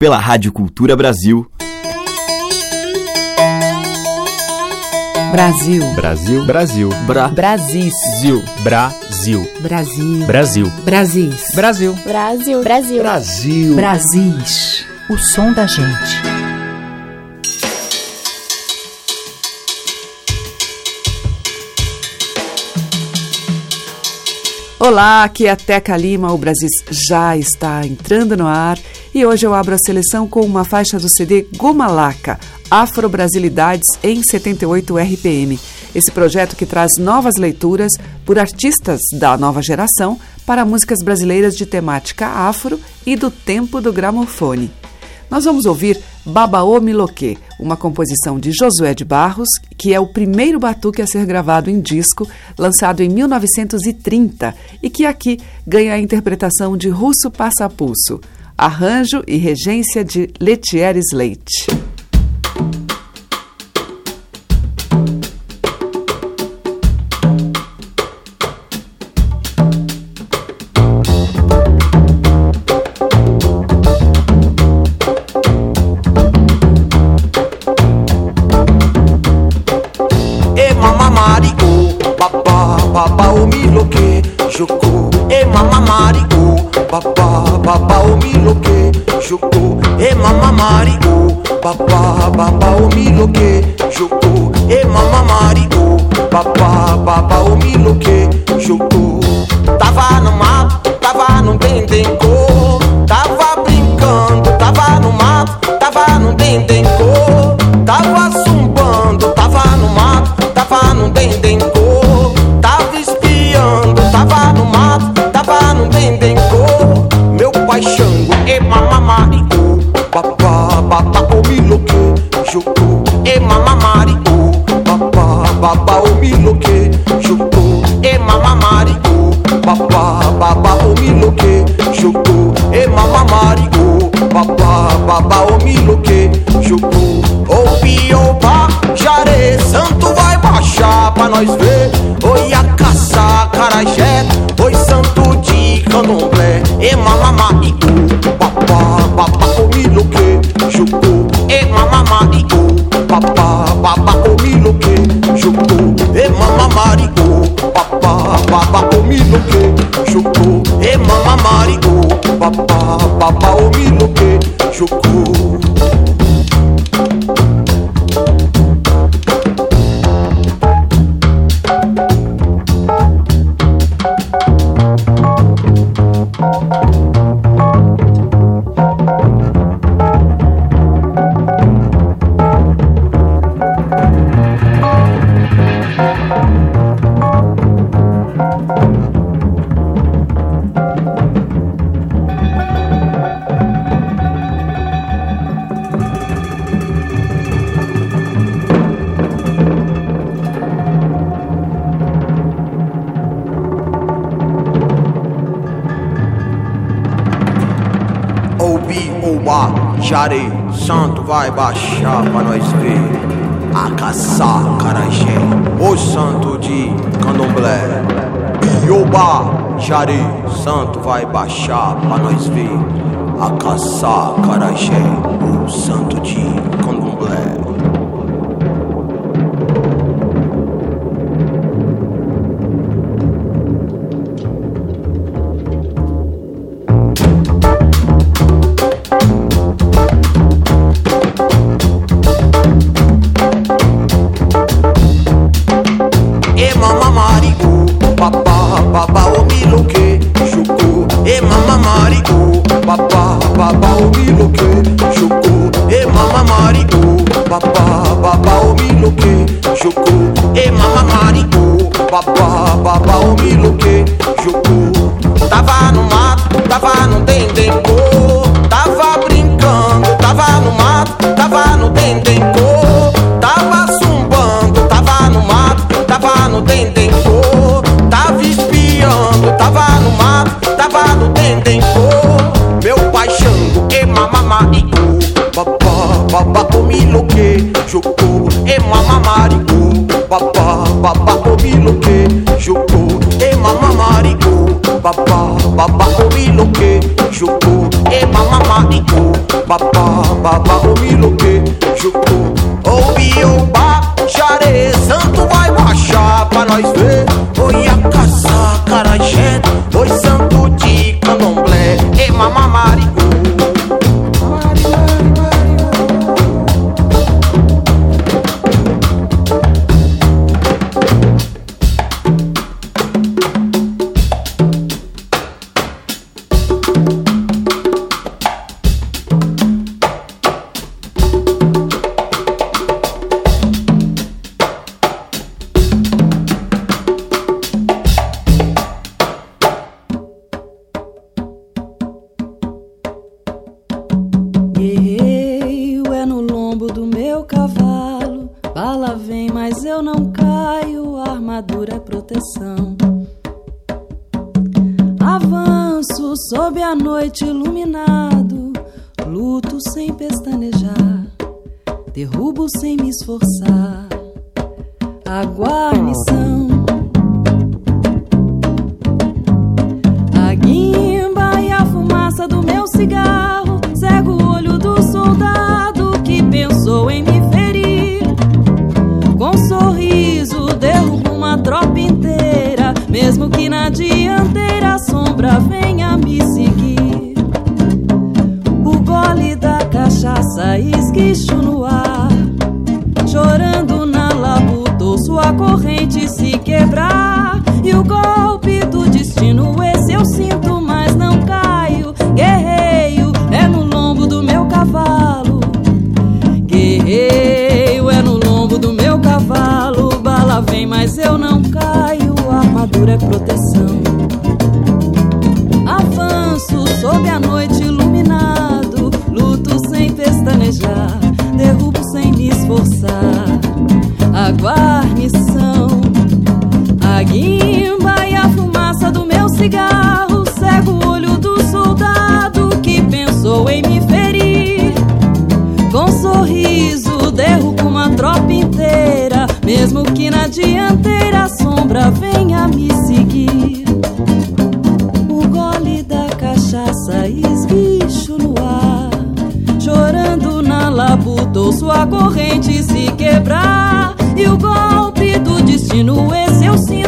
pela Rádio Cultura Brasil. Brasil. Brasil. Brasil. Bra. Brasil. Brasil. Brasil. Brasil. Brasil. Brasil. Brasil. Brasil. Brasil. Brasis. O som da gente. Olá, aqui é a Teca Lima. O Brasil já está entrando no ar e hoje eu abro a seleção com uma faixa do CD Gomalaca, Afro-Brasilidades em 78 RPM. Esse projeto que traz novas leituras por artistas da nova geração para músicas brasileiras de temática afro e do tempo do gramofone. Nós vamos ouvir Babaô Miloquê, uma composição de Josué de Barros, que é o primeiro batuque a ser gravado em disco, lançado em 1930 e que aqui ganha a interpretação de Russo Passapulso, arranjo e regência de Letieres Leite. omiloke joko. E mama mario papa papa omiloke joko. E mama mario papa papa omiloke joko. Tava no mar nós ver. Oi, a caça, carajé, oi, santo de candomblé. Santo vai baixar pra nós ver. A caçar carajé, o santo de candomblé. Iobá, Jare, santo vai baixar pra nós ver. A caçar carajé, o santo de candomblé sem me esforçar. reforçar a guarnição. A guimba e a fumaça do meu cigarro cego o olho do soldado que pensou em me ferir. Com um sorriso derrubo uma tropa inteira, mesmo que na dianteira a sombra venha me a corrente se quebrar e o golpe do destino, esse eu sinto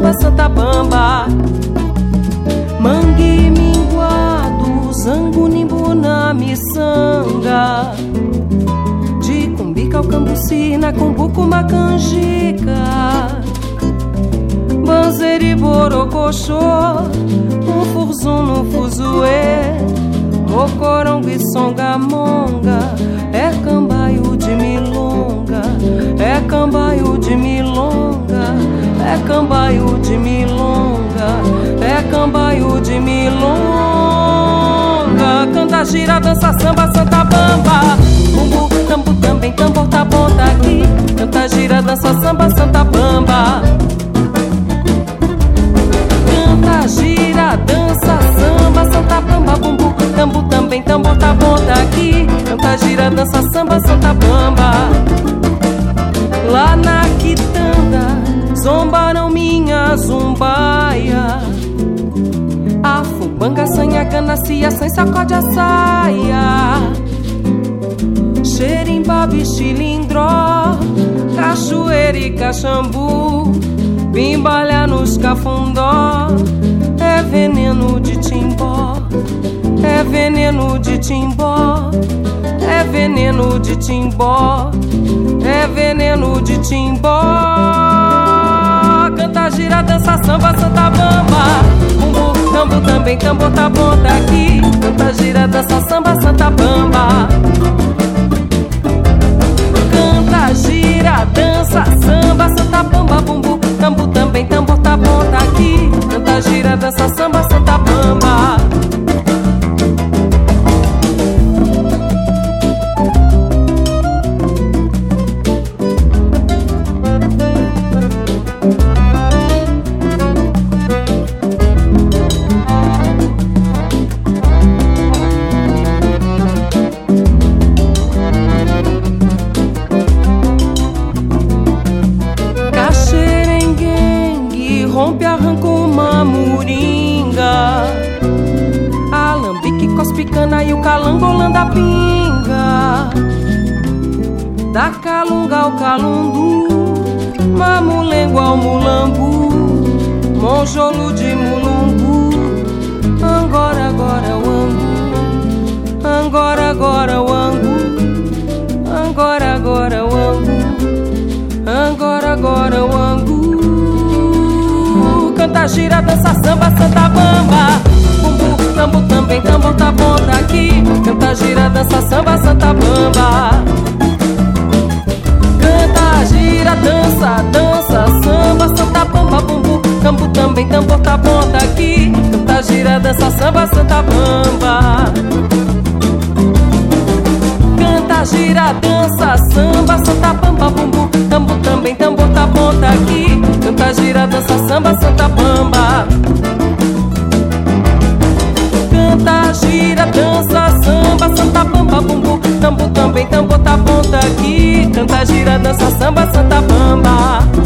Samba santa bamba. Mangue minguado, zango nimbuna miçanga. De cumbica ao cambuci, na cumbuco uma canjica. Banzeiri borocochô Um furzum no fuzuê Mocorongo e songamonga É cambaio de milonga, é cambaio de milonga, cambaio de milonga, é cambaio de milonga. Canta, gira, dança, samba, santa bamba. Bumbu, tambu, também, tambor, tá bom, tá aqui. Canta, gira, dança, samba, santa bamba. Canta, gira, dança, samba, santa bamba, bumbu, tambu, também, tambor, tá bom, tá aqui. Canta, gira, dança, samba, santa bamba. Lá na quitanda, zombaram zumbaia. A fubanga, sanha, ganacia, sem sacode a saia. Xerimbá, bichilindró, cachoeira e caxambu. Bimbalha nos cafundó, é veneno de timbó, é veneno de timbó, é veneno de timbó, é veneno de timbó. Canta, gira, dança, samba, santa bamba. Bumbu, tambo também, tambor tá bom daqui. Canta, gira, dança, samba, santa bamba. Canta, gira, dança, samba, santa bamba, bumbu, tambo também, tambor tá bom daqui. Canta, gira, dança, samba, calunga ao calundu, mamulengo ao mulambu, monjolo de mulumbu. Angora, agora o angu, angora, agora o angu, angora, agora o angu. Agora, agora o angu. Canta, gira, dança, samba, santa bamba. Bumbu, tambo também, tambor tá bom daqui Canta, gira, dança, samba, santa bamba Tambo também, tambor tá bom daqui Canta, gira, dança, samba, santa bamba Canta, gira, dança, samba, santa bamba, bumbu, tambo também, tambor tá bom tá aqui. Canta, gira, dança, samba, santa bamba. Canta, gira, dança, samba, santa bamba, bumbu, tambo também, tambor tá bom aqui. Canta, gira, dança, samba, santa bamba.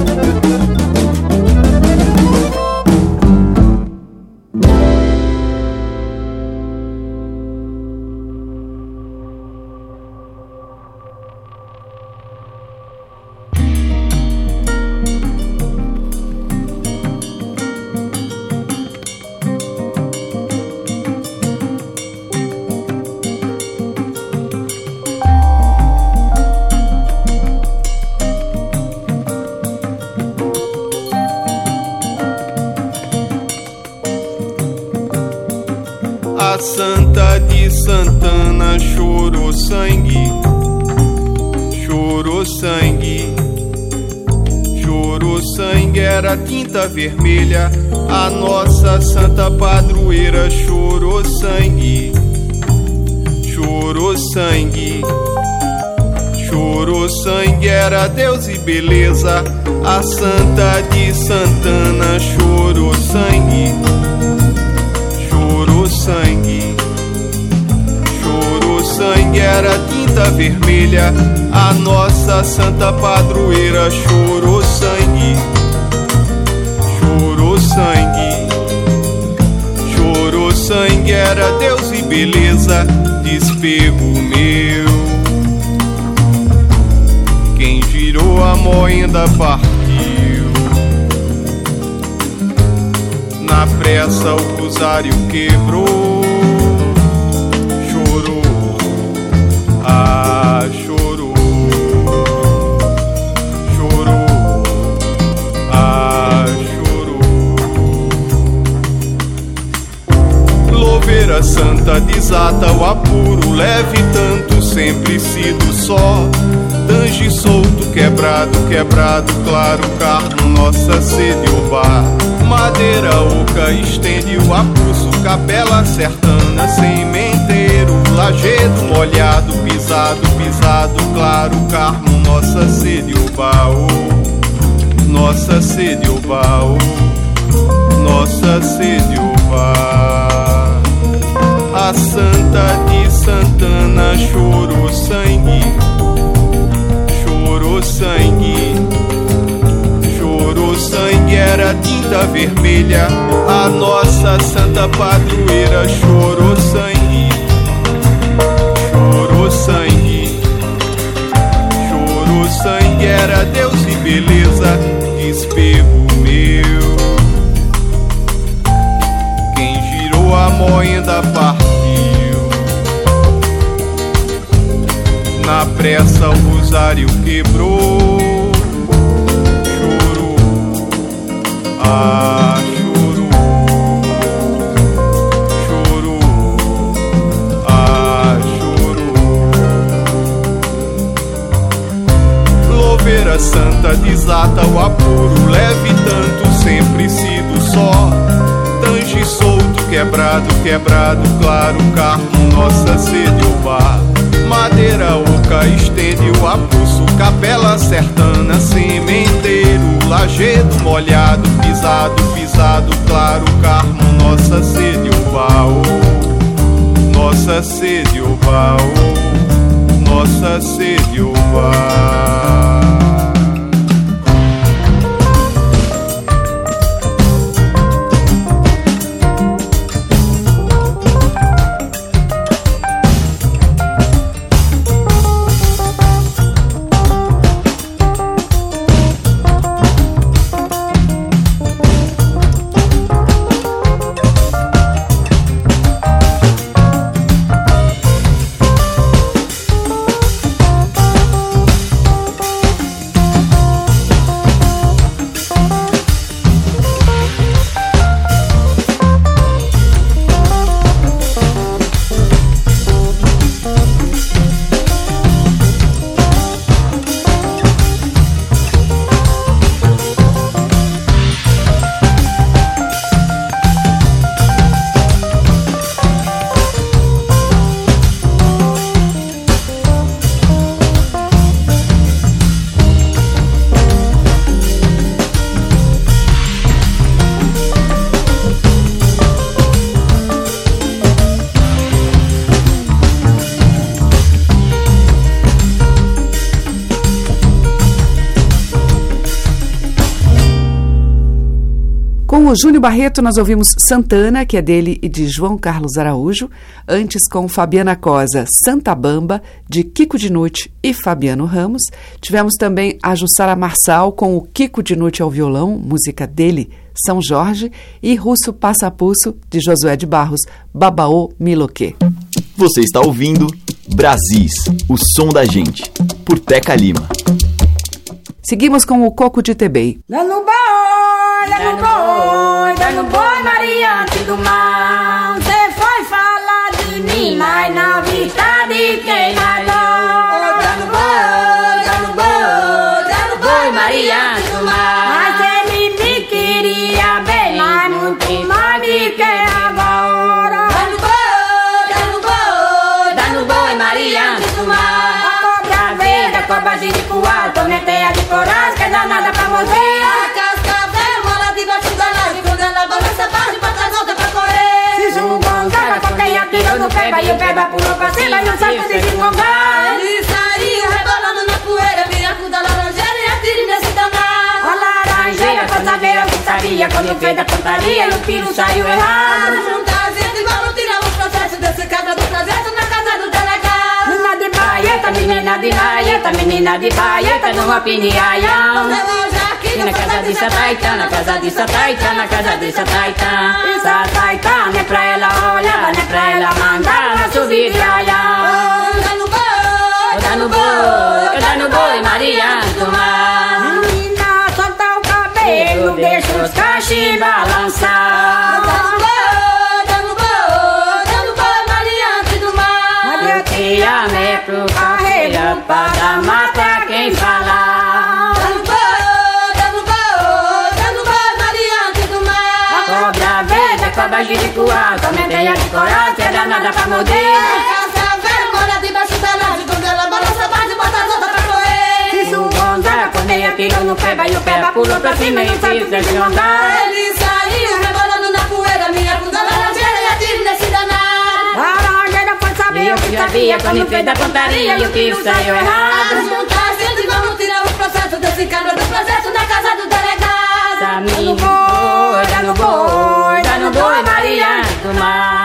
Beleza. A Santa de Santana chorou sangue chorou sangue, chorou sangue, era tinta vermelha. A nossa santa padroeira chorou sangue, chorou sangue, chorou sangue, era Deus e beleza. Despego meu, girou a moenda partiu. Na pressa o rosário quebrou, chorou, ah, chorou, chorou, ah, chorou. Louveira santa desata o apuro, leve tanto sempre sido só. Tange solto, quebrado, quebrado, claro, carmo, nossa sede, o bar. Madeira oca, estende o apulso, capela sertana, sementeiro, lajedo molhado, pisado, pisado, claro, carmo, nossa sede, o baú. Nossa sede, o baú. Nossa sede, o bar. A Santa de Santana chorou sangue, chorou sangue, chorou sangue, era tinta vermelha. A nossa Santa Padroeira chorou sangue, chorou sangue, chorou sangue, era Deus e beleza, despego meu. Quem girou a moenda partiu. Na pressa o rosário quebrou. Choro, ah, choro, choro, ah, choro. Louveira santa desata o apuro, leve tanto, sempre sido só. Tange solto, quebrado, quebrado, claro, carmo, nossa sede, o bar. Madeira oca, estende o apulso, capela sertana, sementeiro, lajedo molhado, pisado, pisado, claro, carmo, nossa sede, o baú. Nossa sede, o baú. Nossa sede, o Com Júnior Barreto, nós ouvimos Santana, que é dele e de João Carlos Araújo. Antes, com Fabiana Cosa, Santa Bamba, de Kiko Dinucci e Fabiano Ramos. Tivemos também a Jussara Marçal, com o Kiko Dinucci ao violão, música dele, São Jorge. E Russo Passapuço, de Josué de Barros, Babaô Miloquê. Você está ouvindo Brasis, o som da gente, por Teca Lima. Seguimos com o Coco de Tebei. Dando boi, dando boi, dando boi, Mariante do Mar. Você foi falar de mim, mas na vista de quem nadou. Atirou no peba, e o peba pulou pra cima, salto de. Ele saiu rebolando na poeira, viraco da laranjeira e atire nesse danado. A laranjeira, pra saber o que sabia, quando fez da pontaria, e o tiro saiu errado. Fantasia de igual tira o processo desse cabra do projeto na casa do delegado. Menina de baieta, menina de baieta, menina de baieta, numa piniaião. E na casa de Sataitã, na casa de Sataitã, na casa de Sataitã. E Sataitã, não é pra ela olhar, não é pra ela mandar, subir de aião. Dá no boi, dá no boi, dá no boi, Maria do Mar. Menina, solta o cabelo, deixa os cachos balançar. Dá no boi, te amei pro carreira para matar quem tem tirou no pé, vai o pé, pulou pra cima e fez de andar. Ele saiu rebolando na poeira, minha bunda laranjeira e atire nesse danado. Laranjeira foi saber o que sabia, quando fez da pontaria e o que saiu errado. Juntar a gente, vamos tirar o processo desse cara do processo na casa do delegado. Dá no boi, dá no boi, dá no boi, Maria do Mar.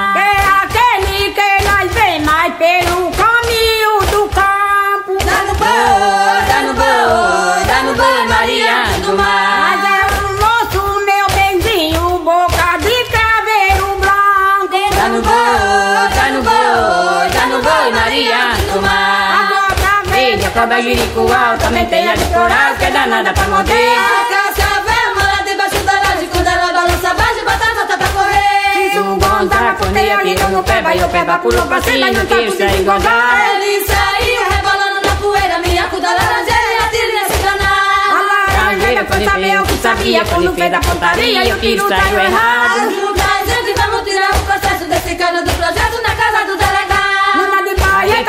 Vem, a cobra jiricual, também tem a de coral, que é danada pra morder. A casa velha mora debaixo da laje, quando ela balança, bate, bota as outras pra correr. Se o Gonzaga corneia, tirou no pé, vai o pé, vai pulou pra cima e não quis sair Gonzaga. Ele saiu rebolando na poeira, minha cuda laranjeira e atire nesse danado. Laranjeira foi saber o que sabia, quando fez a pontaria e o que saiu errado. Ajuda a gente, vamos tirar o processo desse cara do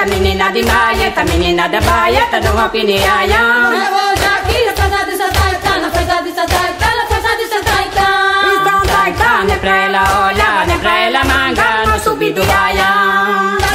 de baieta, menina de baieta, menina da baieta do rock de aião. É hoje aqui, na festa de Santa Caetano, na festa de Santa Caetano, na festa de Santa Caetano. Então tá, tá, não é pra ela olhar, não é pra ela mangar no subir do baião.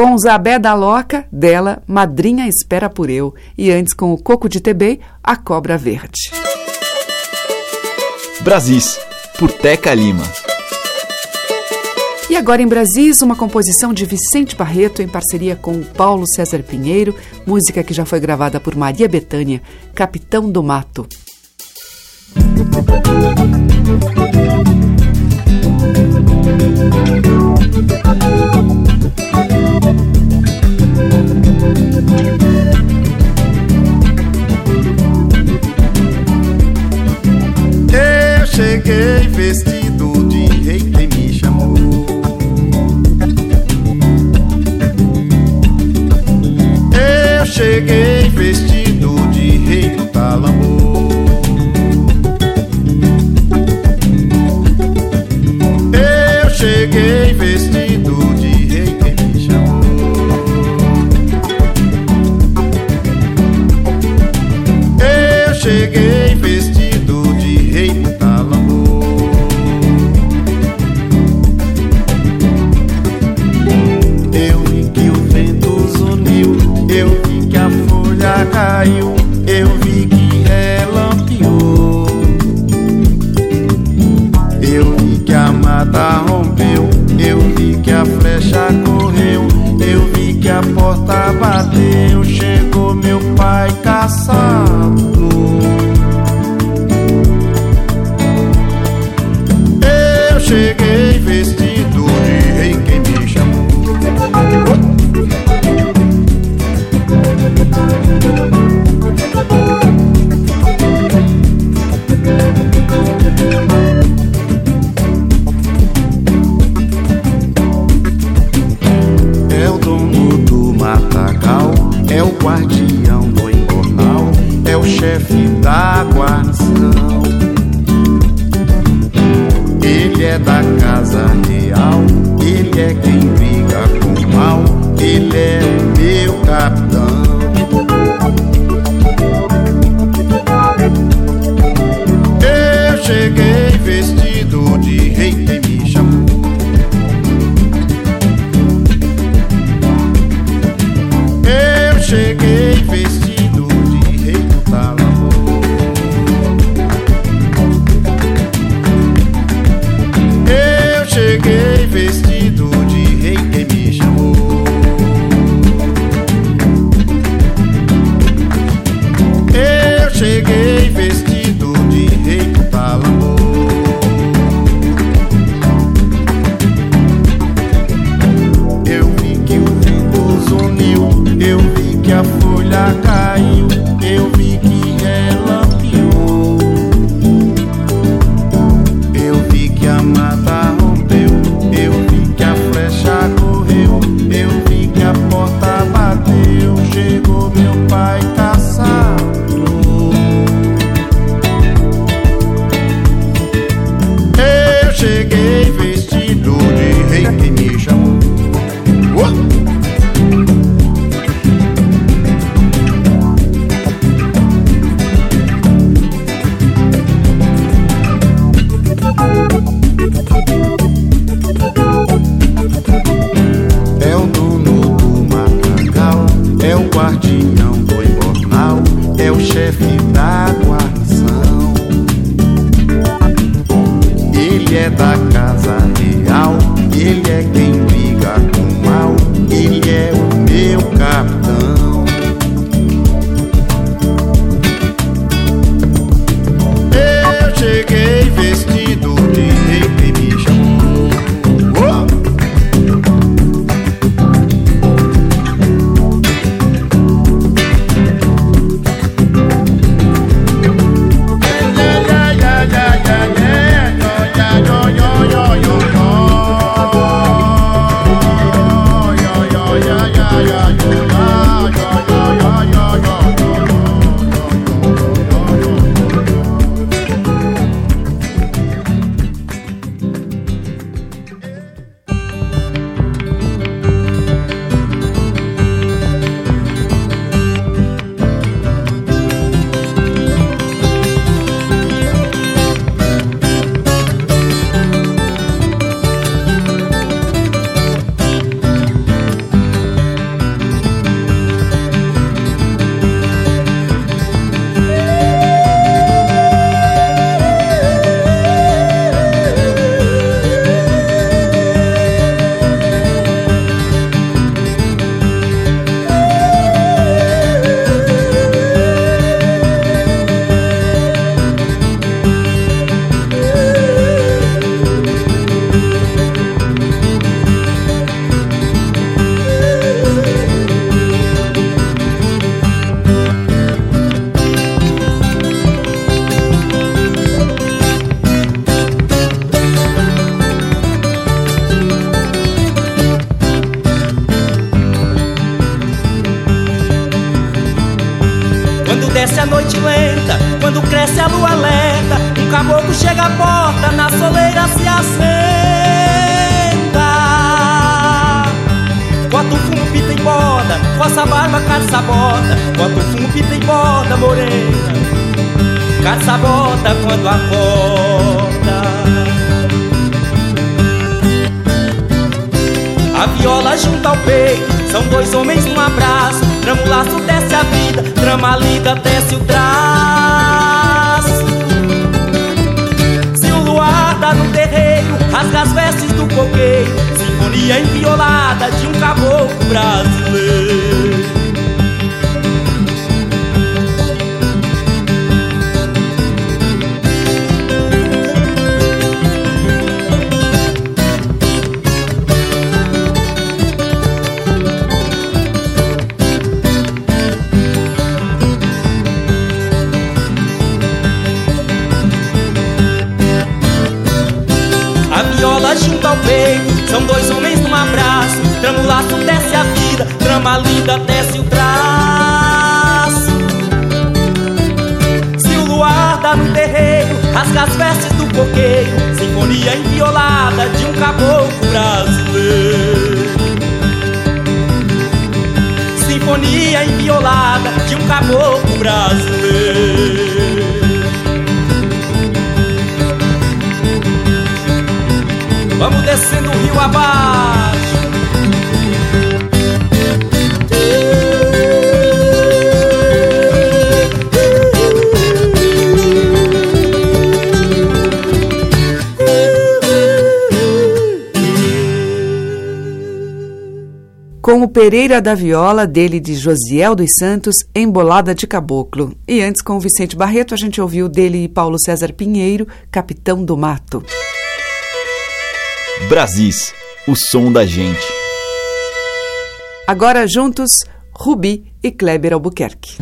Com Zabé da Loca, dela, Madrinha Espera por Eu. E antes com o Coco de TB, A Cobra Verde. Brasis, por Teca Lima. E agora em Brasis, uma composição de Vicente Barreto em parceria com Paulo César Pinheiro, música que já foi gravada por Maria Bethânia, Capitão do Mato. Eu cheguei vestido de rei, quem me chamou. Eu cheguei Filha inviolada de um caboclo brasileiro. A viola junto ao peito São dois Trama o laço, desce a vida, trama linda, desce o traço. Se o luar dá no terreiro, rasga as vestes do coqueiro, sinfonia inviolada de um caboclo brasileiro. Sinfonia inviolada de um caboclo brasileiro. Vamos descendo o rio abaixo. Com o Pereira da Viola, dele de Josiel dos Santos, Embolada de Caboclo. E antes, com o Vicente Barreto, a gente ouviu dele e Paulo César Pinheiro, Capitão do Mato. Brasis, o som da gente. Agora juntos, Rubi e Kleber Albuquerque.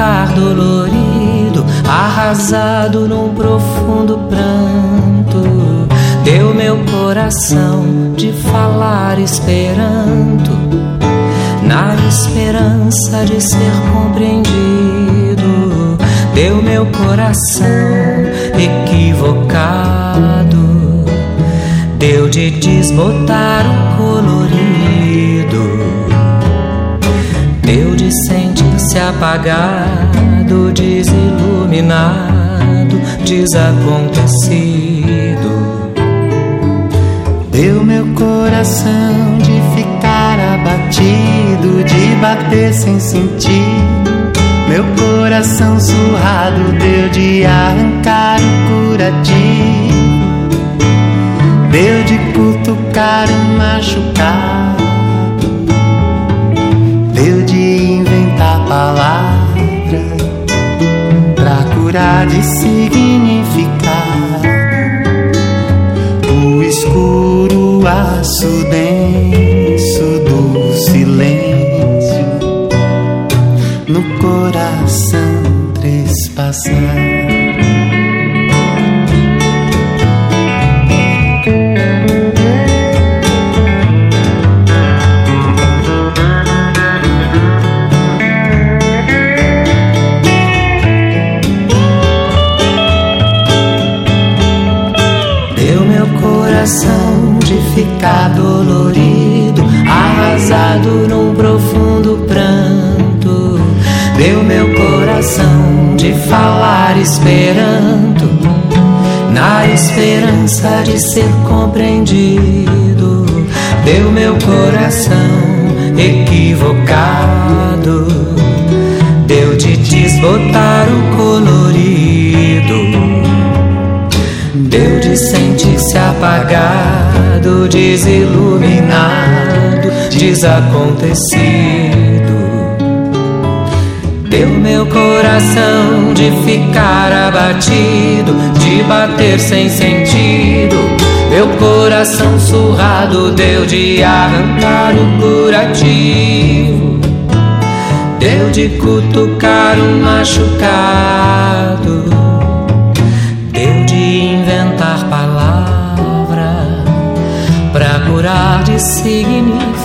Ficar dolorido, arrasado num profundo pranto. Deu meu coração de falar esperanto, na esperança de ser compreendido. Deu meu coração equivocado, deu de desbotar o colorido sentir-se apagado, desiluminado, desacontecido. Deu meu coração de ficar abatido, de bater sem sentir. Meu coração surrado deu de arrancar o curativo. Deu de cutucar o machucado de significar o escuro aço denso do silêncio no coração trespassar. Falar esperanto, na esperança de ser compreendido. Deu meu coração equivocado, deu de desbotar o colorido. Deu de sentir-se apagado, desiluminado, desacontecido. Deu meu coração de ficar abatido, de bater sem sentido. Meu coração surrado deu de arrancar o curativo. Deu de cutucar o machucado curar de significado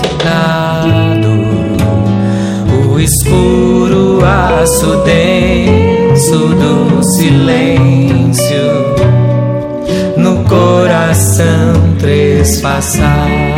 o escuro aço denso do silêncio no coração trespassado.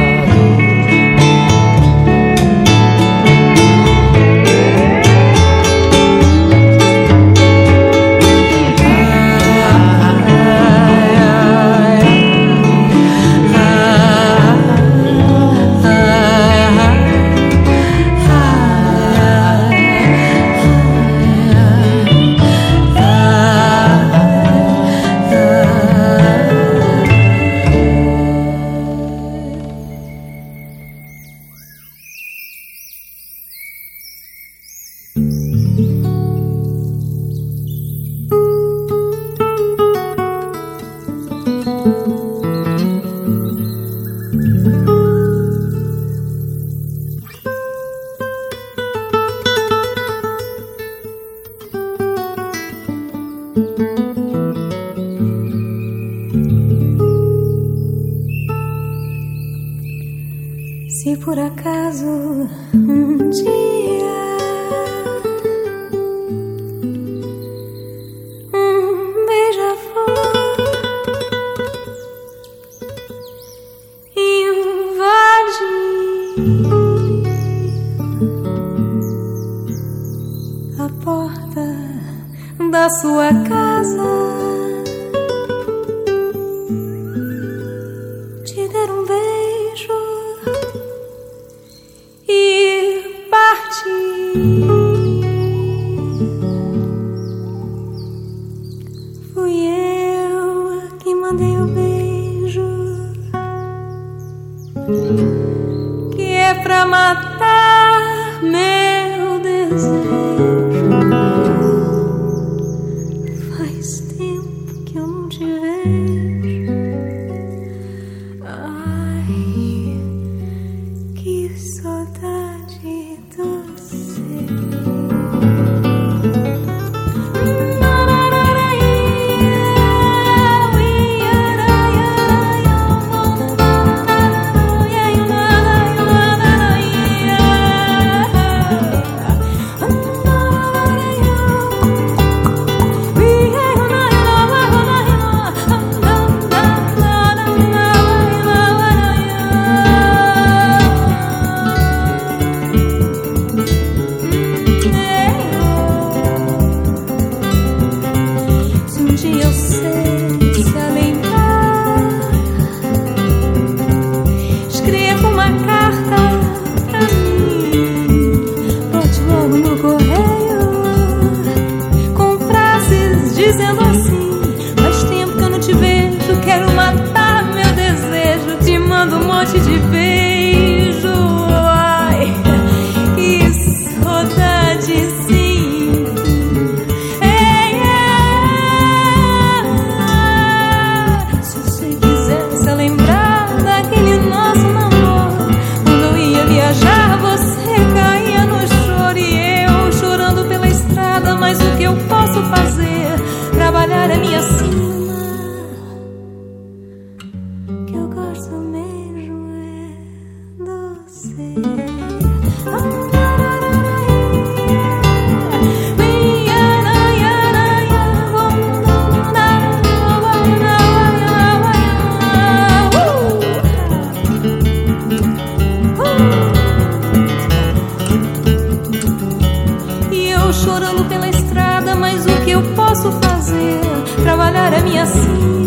pela estrada, mas o que eu posso fazer? Trabalhar é minha sina.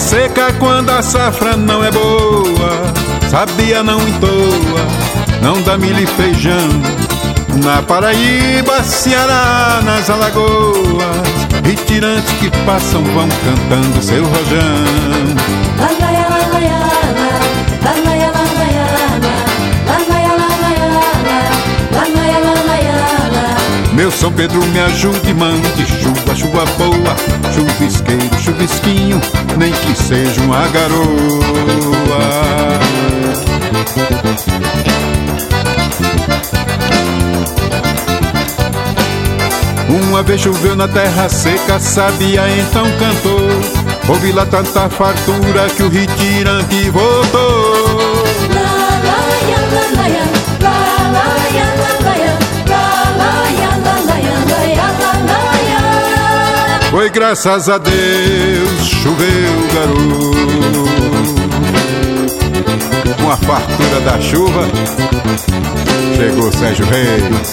Seca quando a safra não é boa. Sabia não em toa, não dá milho e feijão. Na Paraíba, Ceará, nas Alagoas, retirantes que passam vão cantando seu rojão. São Pedro me ajude, mande chuva, chuva boa, chuvisqueiro, chuvisquinho, nem que seja uma garoa. Uma vez choveu na terra seca, sabia então cantou. Ouvi lá tanta fartura que o retirante voltou. Foi graças a Deus, choveu garoto. Com a fartura da chuva, chegou Sérgio Reis.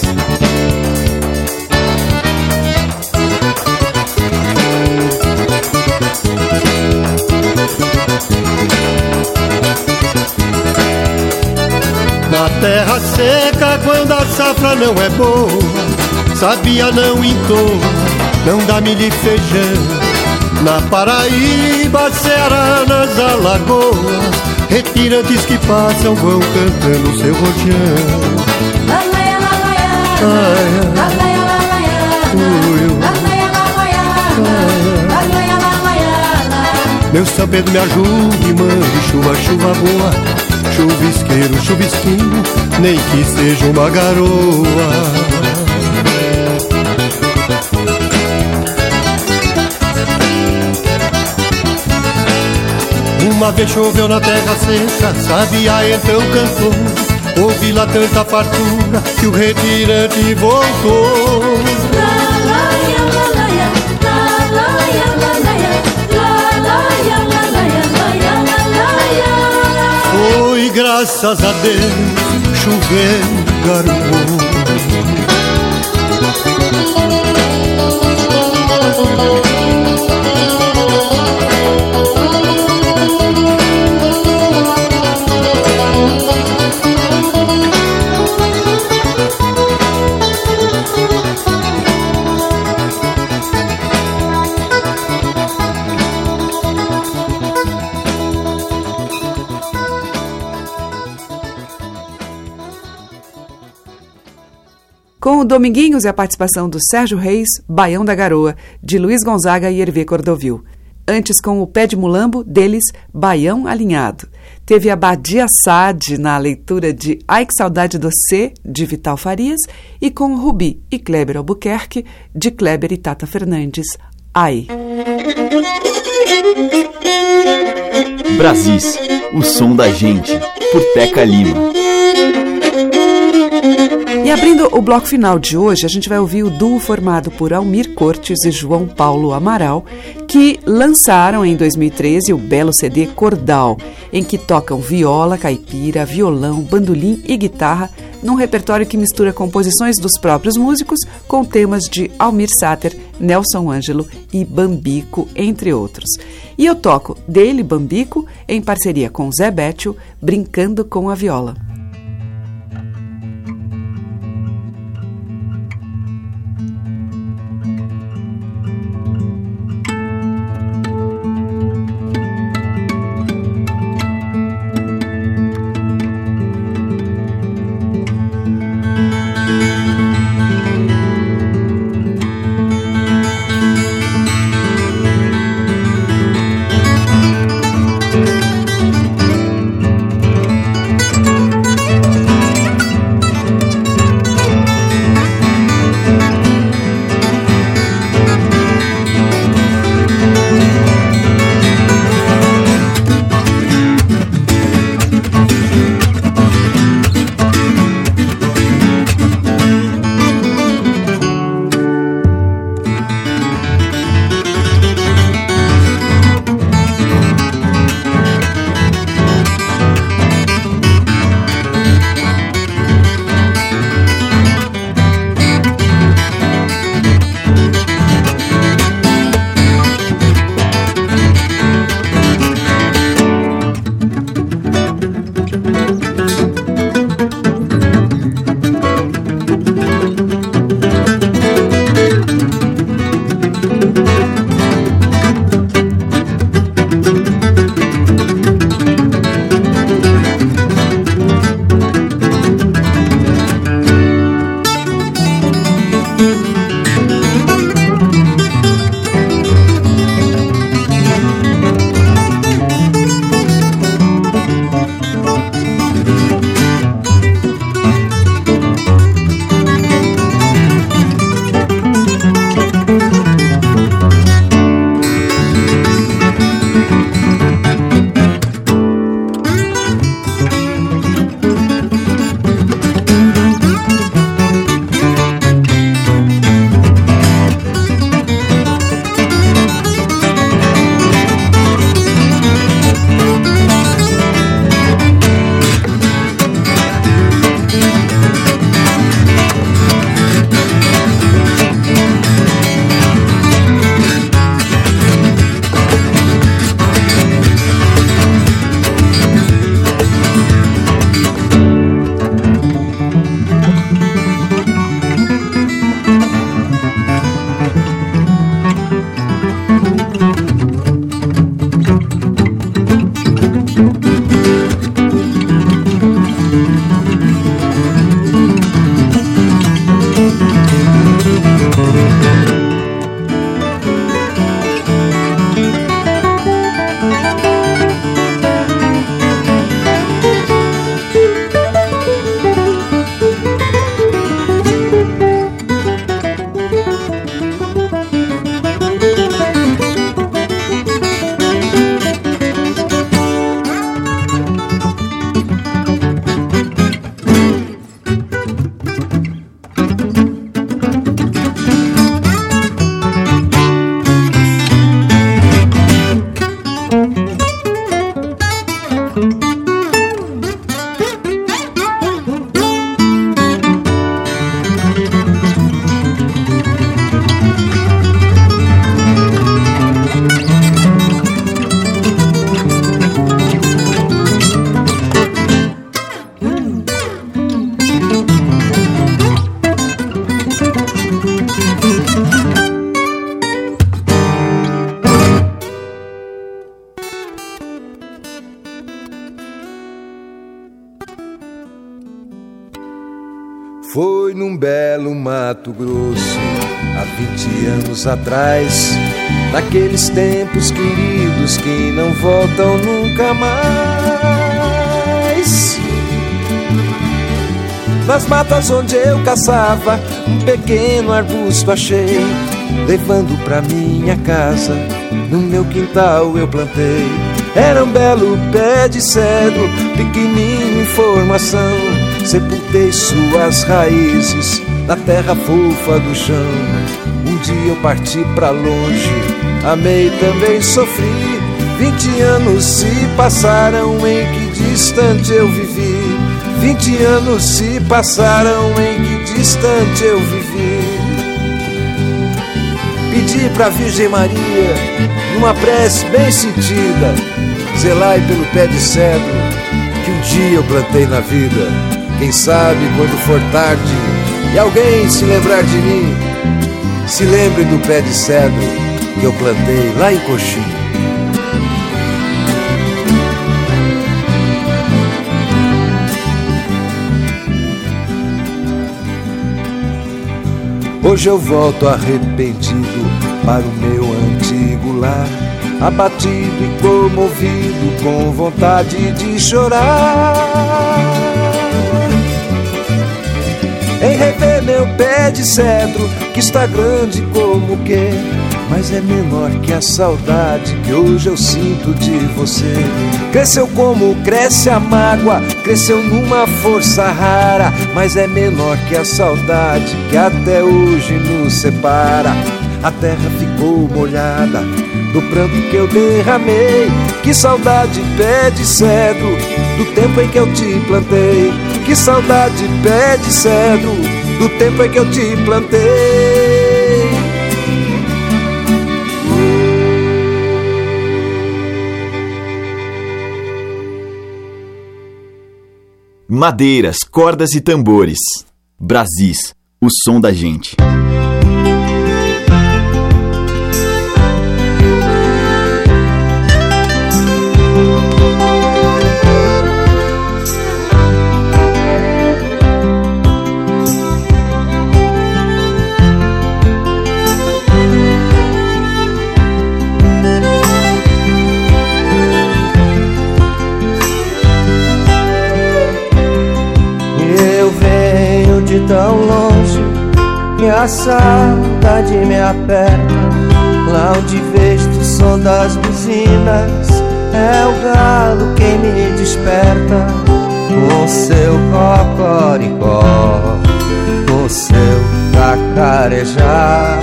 Na terra seca, quando a safra não é boa, sabia não entoa não dá milho e feijão. Na Paraíba, Ceará, nas Alagoas, retirantes que passam vão cantando seu rodeão. Lalaia, lalaia, lalaia, Meu São Pedro me ajude, mande chuva, chuva boa, chuvisqueiro, chuvisquinho, nem que seja uma garoa. Uma vez choveu na terra seca, sabia então cantou. Ouvi lá tanta fartura que o retirante voltou. Foi graças a Deus, choveu, garoto. Com Dominguinhos e a participação do Sérgio Reis, Baião da Garoa, de Luiz Gonzaga e Hervé Cordovil. Antes, com o Pé de Mulambo, deles, Baião Alinhado. Teve a Badia Sade na leitura de Ai Que Saudade do C, de Vital Farias, e com Rubi e Kleber Albuquerque, de Kleber e Tata Fernandes, Ai. Brasis, o som da gente, por Teca Lima. E abrindo o bloco final de hoje, a gente vai ouvir o duo formado por Almir Cortes e João Paulo Amaral, que lançaram em 2013 o belo CD Cordal, em que tocam viola, caipira, violão, bandolim e guitarra, num repertório que mistura composições dos próprios músicos com temas de Almir Sater, Nelson Ângelo e Bambico, entre outros. E eu toco dele, Bambico, em parceria com Zé Bétio, Brincando com a Viola. Atrás, naqueles tempos queridos que não voltam nunca mais. Nas matas onde eu caçava, um pequeno arbusto achei, levando pra minha casa. No meu quintal eu plantei, era um belo pé de cedro, pequenino em formação. Sepultei suas raízes na terra fofa do chão. Dia eu parti pra longe, amei também sofri. Vinte anos se passaram em que distante eu vivi. Vinte anos se passaram em que distante eu vivi. Pedi pra Virgem Maria, numa prece bem sentida, zelai pelo pé de cedro que um dia eu plantei na vida. Quem sabe quando for tarde e alguém se lembrar de mim, se lembre do pé de cedro que eu plantei lá em Coxim. Hoje eu volto arrependido para o meu antigo lar, abatido e comovido, com vontade de chorar meu pé de cedro, que está grande como que, mas é menor que a saudade que hoje eu sinto de você. Cresceu como cresce a mágoa, cresceu numa força rara, mas é menor que a saudade que até hoje nos separa. A terra ficou molhada do pranto que eu derramei. Que saudade pé de cedro do tempo em que eu te plantei. Que saudade pé de cedro do tempo em que eu te plantei. Madeiras, cordas e tambores. Brasis, o som da gente. A saudade me aperta. Lá onde vejo o som das buzinas, é o galo quem me desperta. Com seu cocoricó, com seu cacarejar.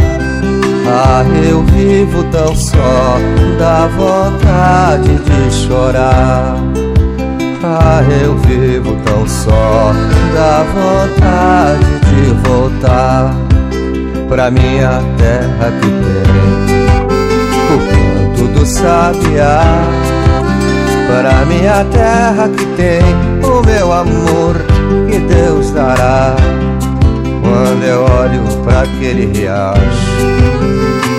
Ah, eu vivo tão só, dá vontade de chorar. Ah, eu vivo tão só, dá vontade de voltar pra minha terra que tem o canto do sabiá. Pra minha terra que tem o meu amor que Deus dará. Quando eu olho pra aquele riacho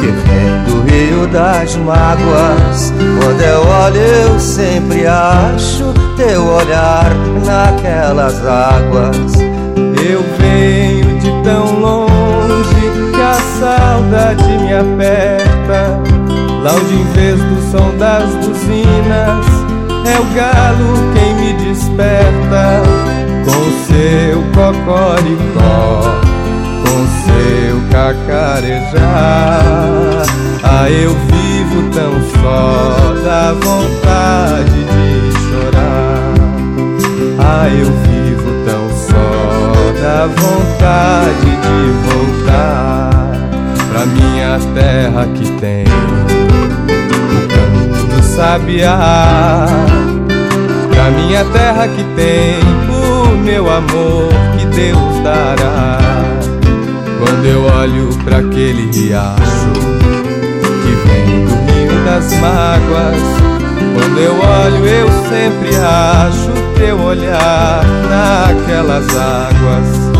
que vem do rio das mágoas. Quando eu olho, eu sempre acho teu olhar naquelas águas. Eu venho saudade me aperta. Lá onde em vez do som das buzinas é o galo quem me desperta com seu cocoricó com seu cacarejar. Ah, eu vivo tão só, dá vontade de chorar. Ah, eu vivo tão só, dá vontade de voltar pra minha terra que tem o canto do sabiá. pra minha terra que tem o meu amor que Deus dará. Quando eu olho para aquele riacho que vem do rio das mágoas, quando eu olho eu sempre acho teu olhar naquelas águas.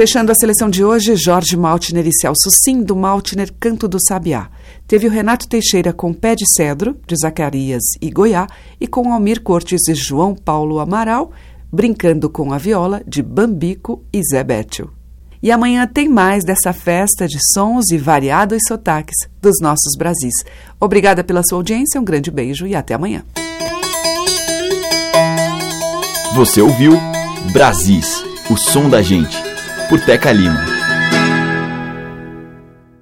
Fechando a seleção de hoje, Jorge Maltner e Celso Sim, do Maltner Canto do Sabiá. Teve o Renato Teixeira com Pé de Cedro, de Zacarias e Goiá, e com Almir Cortes e João Paulo Amaral, Brincando com a Viola, de Bambico e Zé Bétio. E amanhã tem mais dessa festa de sons e variados sotaques dos nossos Brasis. Obrigada pela sua audiência, um grande beijo e até amanhã. Você ouviu Brasis, o som da gente por Teca Lima.